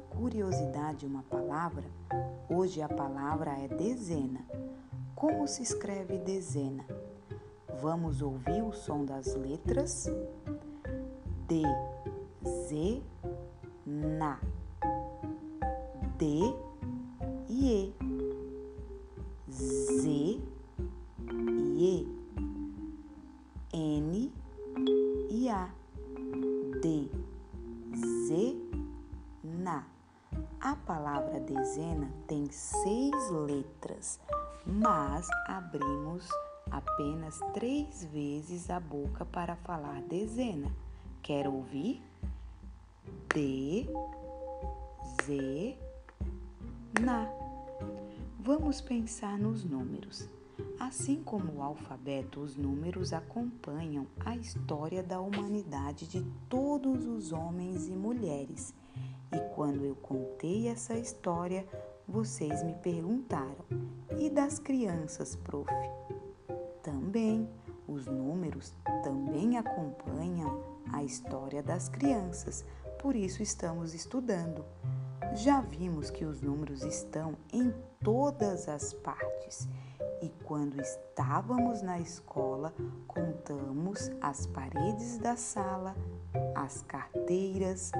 curiosidade uma palavra, hoje a palavra é dezena. Como se escreve dezena? Vamos ouvir o som das letras? D, Z, na. D e. Z E. N palavra dezena tem seis letras, mas abrimos apenas três vezes a boca para falar dezena. Quer ouvir? D, Z, na. Vamos pensar nos números. Assim como o alfabeto, os números acompanham a história da humanidade de todos os homens e mulheres. E quando eu contei essa história, vocês me perguntaram: e das crianças, prof? Também, os números também acompanham a história das crianças, por isso estamos estudando. Já vimos que os números estão em todas as partes e quando estávamos na escola, contamos as paredes da sala, as carteiras,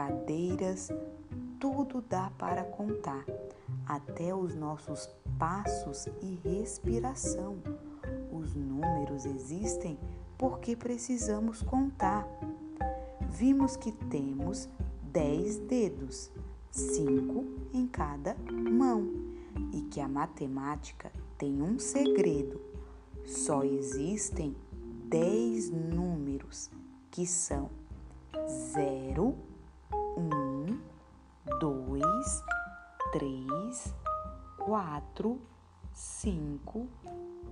cadeiras, tudo dá para contar, até os nossos passos e respiração. Os números existem porque precisamos contar. Vimos que temos dez dedos, cinco em cada mão, e que a matemática tem um segredo: só existem dez números que são zero, três, quatro, cinco,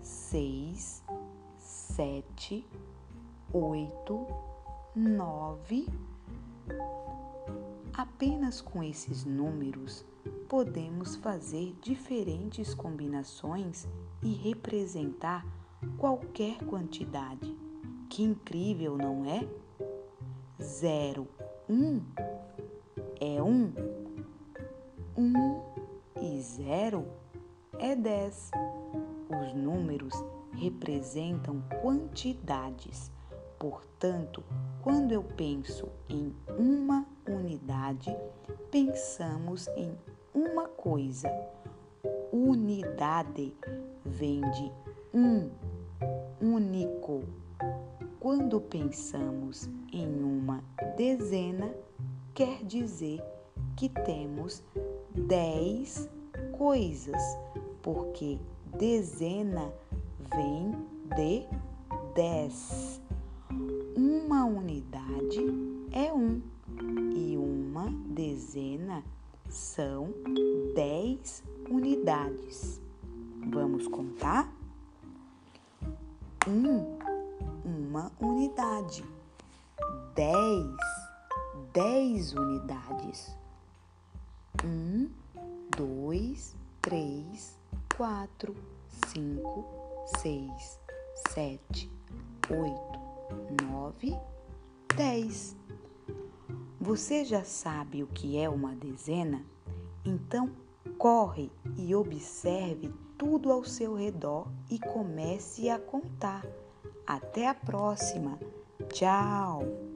seis, sete, oito, nove. Apenas com esses números podemos fazer diferentes combinações e representar qualquer quantidade. Que incrível, não é? Zero, um é dez. Os números representam quantidades. Portanto, quando eu penso em uma unidade, pensamos em uma coisa. Unidade vem de um, único. Quando pensamos em uma dezena, quer dizer que temos dez coisas, porque dezena vem de dez. Uma unidade é um e uma dezena são dez unidades. Vamos contar? Um, uma unidade. Dez, dez unidades. Um, dois, três, quatro, cinco, seis, sete, oito, nove, dez. Você já sabe o que é uma dezena? Então corre e observe tudo ao seu redor e comece a contar. Até a próxima! Tchau!